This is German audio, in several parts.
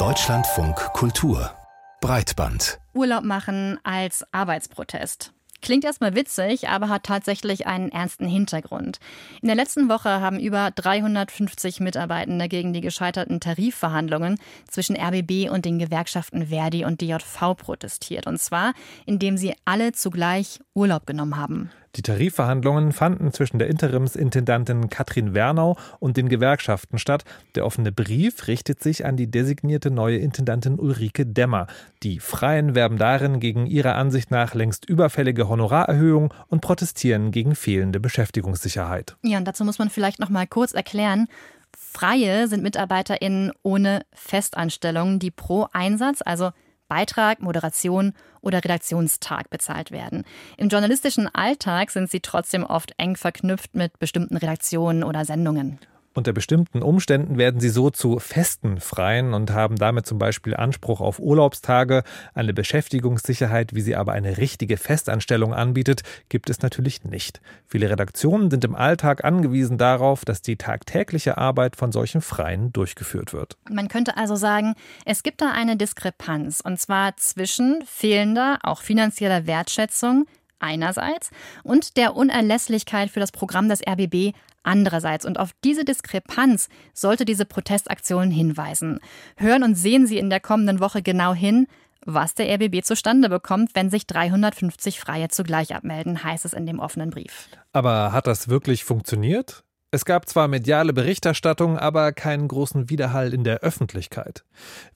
Deutschlandfunk Kultur Breitband Urlaub machen als Arbeitsprotest. Klingt erstmal witzig, aber hat tatsächlich einen ernsten Hintergrund. In der letzten Woche haben über 350 Mitarbeitende gegen die gescheiterten Tarifverhandlungen zwischen RBB und den Gewerkschaften Verdi und DJV protestiert. Und zwar, indem sie alle zugleich Urlaub genommen haben. Die Tarifverhandlungen fanden zwischen der Interimsintendantin Katrin Wernau und den Gewerkschaften statt. Der offene Brief richtet sich an die designierte neue Intendantin Ulrike Demmer. Die Freien werben darin gegen ihrer Ansicht nach längst überfällige Honorarerhöhungen und protestieren gegen fehlende Beschäftigungssicherheit. Ja, und dazu muss man vielleicht noch mal kurz erklären, Freie sind MitarbeiterInnen ohne Festanstellung, die pro Einsatz, also Beitrag, Moderation oder Redaktionstag bezahlt werden. Im journalistischen Alltag sind sie trotzdem oft eng verknüpft mit bestimmten Redaktionen oder Sendungen. Unter bestimmten Umständen werden sie so zu festen Freien und haben damit zum Beispiel Anspruch auf Urlaubstage. Eine Beschäftigungssicherheit, wie sie aber eine richtige Festanstellung anbietet, gibt es natürlich nicht. Viele Redaktionen sind im Alltag angewiesen darauf, dass die tagtägliche Arbeit von solchen Freien durchgeführt wird. Man könnte also sagen, es gibt da eine Diskrepanz, und zwar zwischen fehlender, auch finanzieller Wertschätzung einerseits und der Unerlässlichkeit für das Programm des RBB andererseits. Und auf diese Diskrepanz sollte diese Protestaktion hinweisen. Hören und sehen Sie in der kommenden Woche genau hin, was der RBB zustande bekommt, wenn sich 350 Freie zugleich abmelden, heißt es in dem offenen Brief. Aber hat das wirklich funktioniert? Es gab zwar mediale Berichterstattung, aber keinen großen Widerhall in der Öffentlichkeit.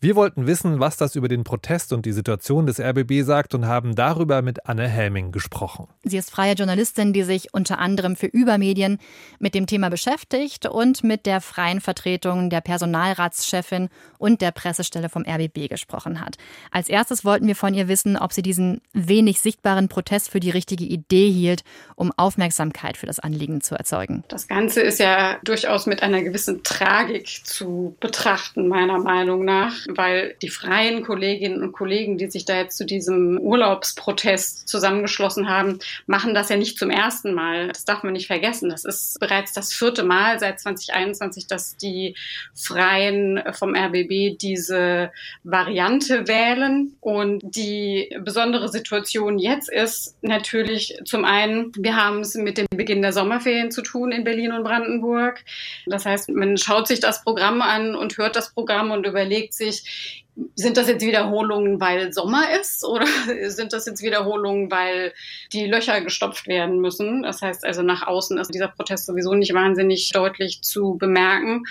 Wir wollten wissen, was das über den Protest und die Situation des RBB sagt und haben darüber mit Anne Helming gesprochen. Sie ist freie Journalistin, die sich unter anderem für Übermedien mit dem Thema beschäftigt und mit der freien Vertretung der Personalratschefin und der Pressestelle vom RBB gesprochen hat. Als erstes wollten wir von ihr wissen, ob sie diesen wenig sichtbaren Protest für die richtige Idee hielt, um Aufmerksamkeit für das Anliegen zu erzeugen. Das Ganze ist ja durchaus mit einer gewissen Tragik zu betrachten, meiner Meinung nach, weil die freien Kolleginnen und Kollegen, die sich da jetzt zu diesem Urlaubsprotest zusammengeschlossen haben, machen das ja nicht zum ersten Mal. Das darf man nicht vergessen. Das ist bereits das vierte Mal seit 2021, dass die Freien vom RBB diese Variante wählen. Und die besondere Situation jetzt ist natürlich zum einen, wir haben es mit dem Beginn der Sommerferien zu tun in Berlin und Brandenburg. Brandenburg. Das heißt, man schaut sich das Programm an und hört das Programm und überlegt sich, sind das jetzt Wiederholungen, weil Sommer ist oder sind das jetzt Wiederholungen, weil die Löcher gestopft werden müssen? Das heißt also nach außen ist dieser Protest sowieso nicht wahnsinnig deutlich zu bemerken.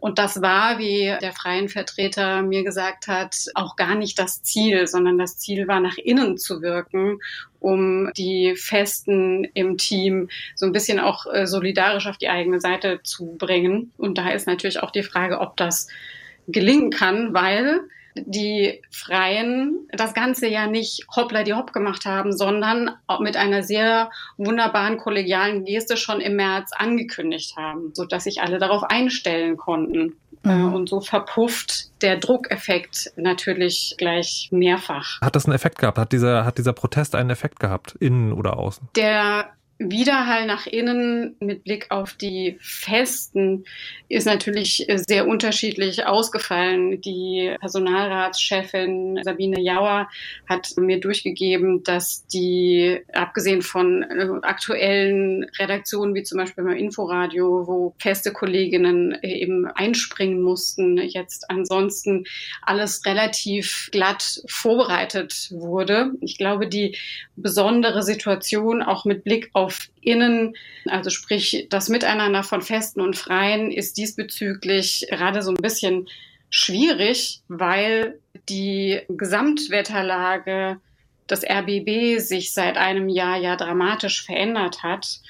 Und das war, wie der freien Vertreter mir gesagt hat, auch gar nicht das Ziel, sondern das Ziel war, nach innen zu wirken um die Festen im Team so ein bisschen auch äh, solidarisch auf die eigene Seite zu bringen. Und da ist natürlich auch die Frage, ob das gelingen kann, weil die Freien das Ganze ja nicht hoppla die hopp gemacht haben, sondern mit einer sehr wunderbaren kollegialen Geste schon im März angekündigt haben, sodass sich alle darauf einstellen konnten. Äh, mhm. Und so verpufft der Druckeffekt natürlich gleich mehrfach. Hat das einen Effekt gehabt? Hat dieser, hat dieser Protest einen Effekt gehabt, innen oder außen? Der Widerhall nach innen mit Blick auf die Festen ist natürlich sehr unterschiedlich ausgefallen. Die Personalratschefin Sabine Jauer hat mir durchgegeben, dass die, abgesehen von äh, aktuellen Redaktionen wie zum Beispiel beim Inforadio, wo feste Kolleginnen eben einspringen mussten, jetzt ansonsten alles relativ glatt vorbereitet wurde. Ich glaube, die besondere Situation auch mit Blick auf auf innen, also sprich das Miteinander von Festen und Freien ist diesbezüglich gerade so ein bisschen schwierig, weil die Gesamtwetterlage des RBB sich seit einem Jahr ja dramatisch verändert hat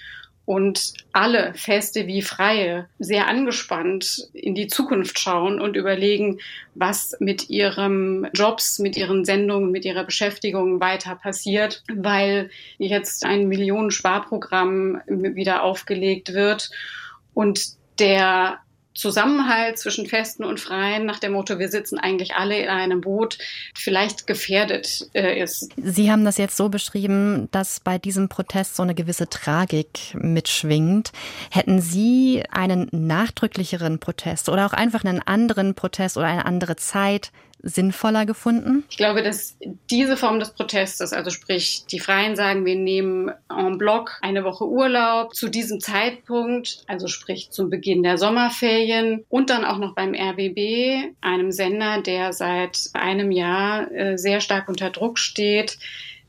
und alle Feste wie Freie sehr angespannt in die Zukunft schauen und überlegen, was mit ihren Jobs, mit ihren Sendungen, mit ihrer Beschäftigung weiter passiert, weil jetzt ein Millionensparprogramm wieder aufgelegt wird und der Zusammenhalt zwischen Festen und Freien nach dem Motto, wir sitzen eigentlich alle in einem Boot, vielleicht gefährdet äh, ist. Sie haben das jetzt so beschrieben, dass bei diesem Protest so eine gewisse Tragik mitschwingt. Hätten Sie einen nachdrücklicheren Protest oder auch einfach einen anderen Protest oder eine andere Zeit sinnvoller gefunden? Ich glaube, dass diese Form des Protestes, also sprich, die Freien sagen, wir nehmen en bloc eine Woche Urlaub zu diesem Zeitpunkt, also sprich zum Beginn der Sommerferien und dann auch noch beim RBB, einem Sender, der seit einem Jahr äh, sehr stark unter Druck steht,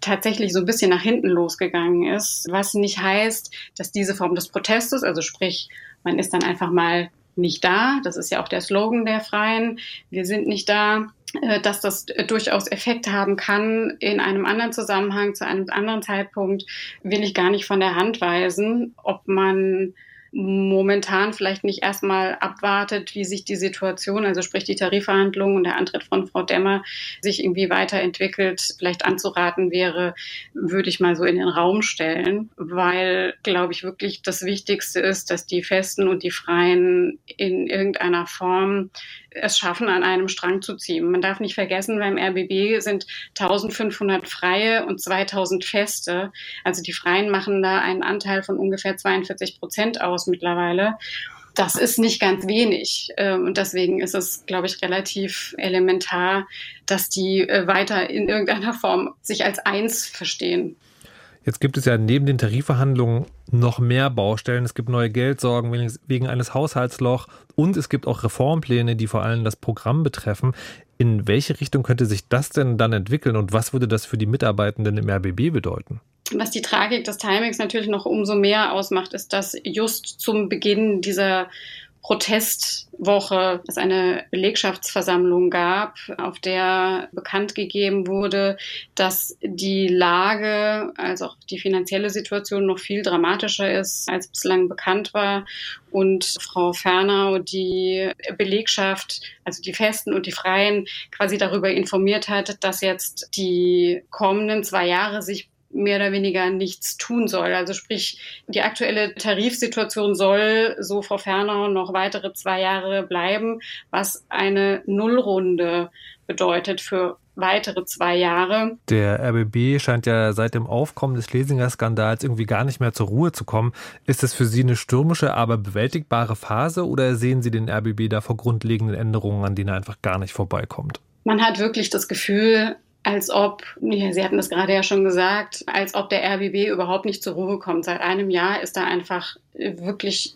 tatsächlich so ein bisschen nach hinten losgegangen ist, was nicht heißt, dass diese Form des Protestes, also sprich, man ist dann einfach mal nicht da, das ist ja auch der Slogan der Freien, wir sind nicht da, äh, dass das durchaus Effekt haben kann in einem anderen Zusammenhang, zu einem anderen Zeitpunkt, will ich gar nicht von der Hand weisen, ob man momentan vielleicht nicht erstmal abwartet, wie sich die Situation, also sprich die Tarifverhandlungen und der Antritt von Frau Demmer sich irgendwie weiterentwickelt, vielleicht anzuraten wäre, würde ich mal so in den Raum stellen, weil, glaube ich, wirklich das Wichtigste ist, dass die Festen und die Freien in irgendeiner Form es schaffen, an einem Strang zu ziehen. Man darf nicht vergessen, beim RBB sind 1500 Freie und 2000 Feste. Also die Freien machen da einen Anteil von ungefähr 42 Prozent aus mittlerweile. Das ist nicht ganz wenig. Ähm, und deswegen ist es, glaube ich, relativ elementar, dass die äh, weiter in irgendeiner Form sich als eins verstehen. Jetzt gibt es ja neben den Tarifverhandlungen noch mehr Baustellen. Es gibt neue Geldsorgen wegen eines Haushaltsloch und es gibt auch Reformpläne, die vor allem das Programm betreffen. In welche Richtung könnte sich das denn dann entwickeln und was würde das für die Mitarbeitenden im RBB bedeuten? Was die Tragik des Timings natürlich noch umso mehr ausmacht, ist, dass just zum Beginn dieser Protestwoche es eine Belegschaftsversammlung gab, auf der bekannt gegeben wurde, dass die Lage, also auch die finanzielle Situation noch viel dramatischer ist, als bislang bekannt war. Und Frau Fernau die Belegschaft, also die Festen und die Freien, quasi darüber informiert hat, dass jetzt die kommenden zwei Jahre sich mehr oder weniger nichts tun soll. Also sprich, die aktuelle Tarifsituation soll, so Frau Fernau, noch weitere zwei Jahre bleiben, was eine Nullrunde bedeutet für weitere zwei Jahre. Der RBB scheint ja seit dem Aufkommen des Schlesinger-Skandals irgendwie gar nicht mehr zur Ruhe zu kommen. Ist das für Sie eine stürmische, aber bewältigbare Phase oder sehen Sie den RBB da vor grundlegenden Änderungen, an denen er einfach gar nicht vorbeikommt? Man hat wirklich das Gefühl, als ob, ja, Sie hatten das gerade ja schon gesagt, als ob der RBB überhaupt nicht zur Ruhe kommt. Seit einem Jahr ist da einfach wirklich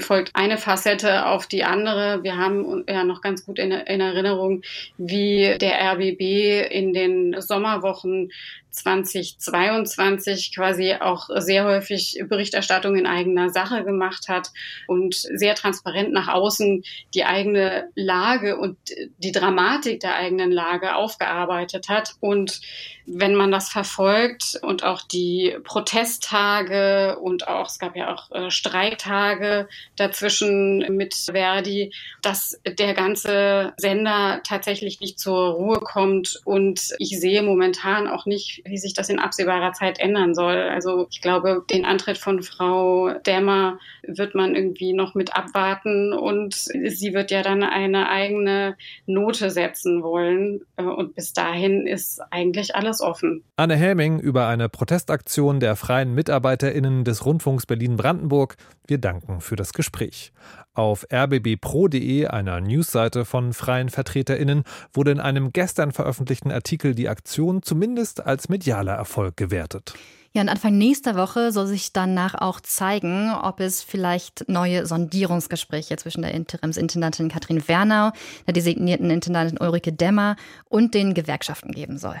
folgt eine Facette auf die andere. Wir haben ja noch ganz gut in, in Erinnerung, wie der RBB in den Sommerwochen 2022 quasi auch sehr häufig Berichterstattung in eigener Sache gemacht hat und sehr transparent nach außen die eigene Lage und die Dramatik der eigenen Lage aufgearbeitet hat. Und wenn man das verfolgt und auch die Protesttage und auch, es gab ja auch Streiktage dazwischen mit Verdi, dass der ganze Sender tatsächlich nicht zur Ruhe kommt und ich sehe momentan auch nicht, wie sich das in absehbarer Zeit ändern soll. Also ich glaube, den Antritt von Frau Dämmer wird man irgendwie noch mit abwarten und sie wird ja dann eine eigene Note setzen wollen äh, und bis dahin ist eigentlich alles offen. Anne Helming über eine Protestaktion der freien MitarbeiterInnen des Rundfunks Berlin-Brandenburg. Wir danken für das Gespräch. Auf rbbpro.de, einer Newsseite von freien VertreterInnen, wurde in einem gestern veröffentlichten Artikel die Aktion zumindest als medialer Erfolg gewertet. Ja, und Anfang nächster Woche soll sich danach auch zeigen, ob es vielleicht neue Sondierungsgespräche zwischen der Interimsintendantin Katrin Wernau, der designierten Intendantin Ulrike Demmer und den Gewerkschaften geben soll.